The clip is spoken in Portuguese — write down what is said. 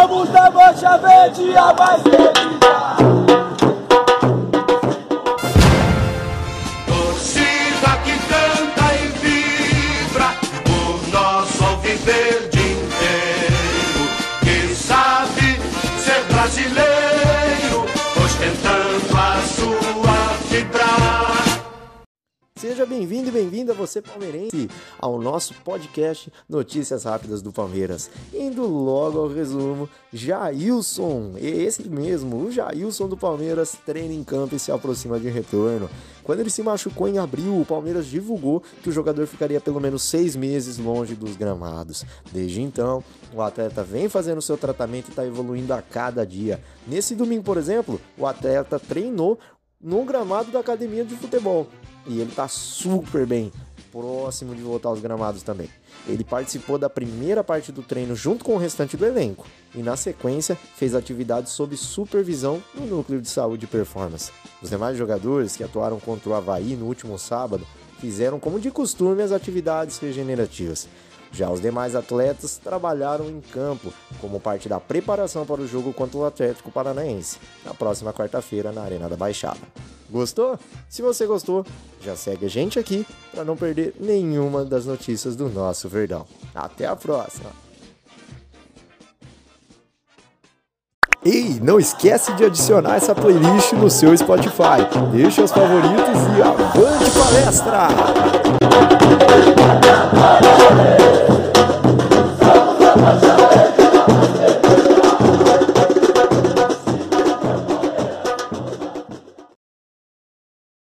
Somos da Mancha Verde, a mais Torcida que canta e vibra por nosso viver de inteiro, que sabe ser brasileiro. Seja bem-vindo e bem-vinda você palmeirense ao nosso podcast Notícias Rápidas do Palmeiras. Indo logo ao resumo, Jailson, esse mesmo, o Jailson do Palmeiras treina em campo e se aproxima de retorno. Quando ele se machucou em abril, o Palmeiras divulgou que o jogador ficaria pelo menos seis meses longe dos gramados. Desde então, o atleta vem fazendo seu tratamento e está evoluindo a cada dia. Nesse domingo, por exemplo, o atleta treinou no gramado da academia de futebol. E ele tá super bem, próximo de voltar aos gramados também. Ele participou da primeira parte do treino junto com o restante do elenco e, na sequência, fez atividades sob supervisão no núcleo de saúde e performance. Os demais jogadores que atuaram contra o Havaí no último sábado fizeram, como de costume, as atividades regenerativas. Já os demais atletas trabalharam em campo como parte da preparação para o jogo contra o Atlético Paranaense, na próxima quarta-feira na Arena da Baixada. Gostou? Se você gostou, já segue a gente aqui para não perder nenhuma das notícias do nosso Verdão. Até a próxima! Ei, não esquece de adicionar essa playlist no seu Spotify. Deixe os favoritos e avante palestra!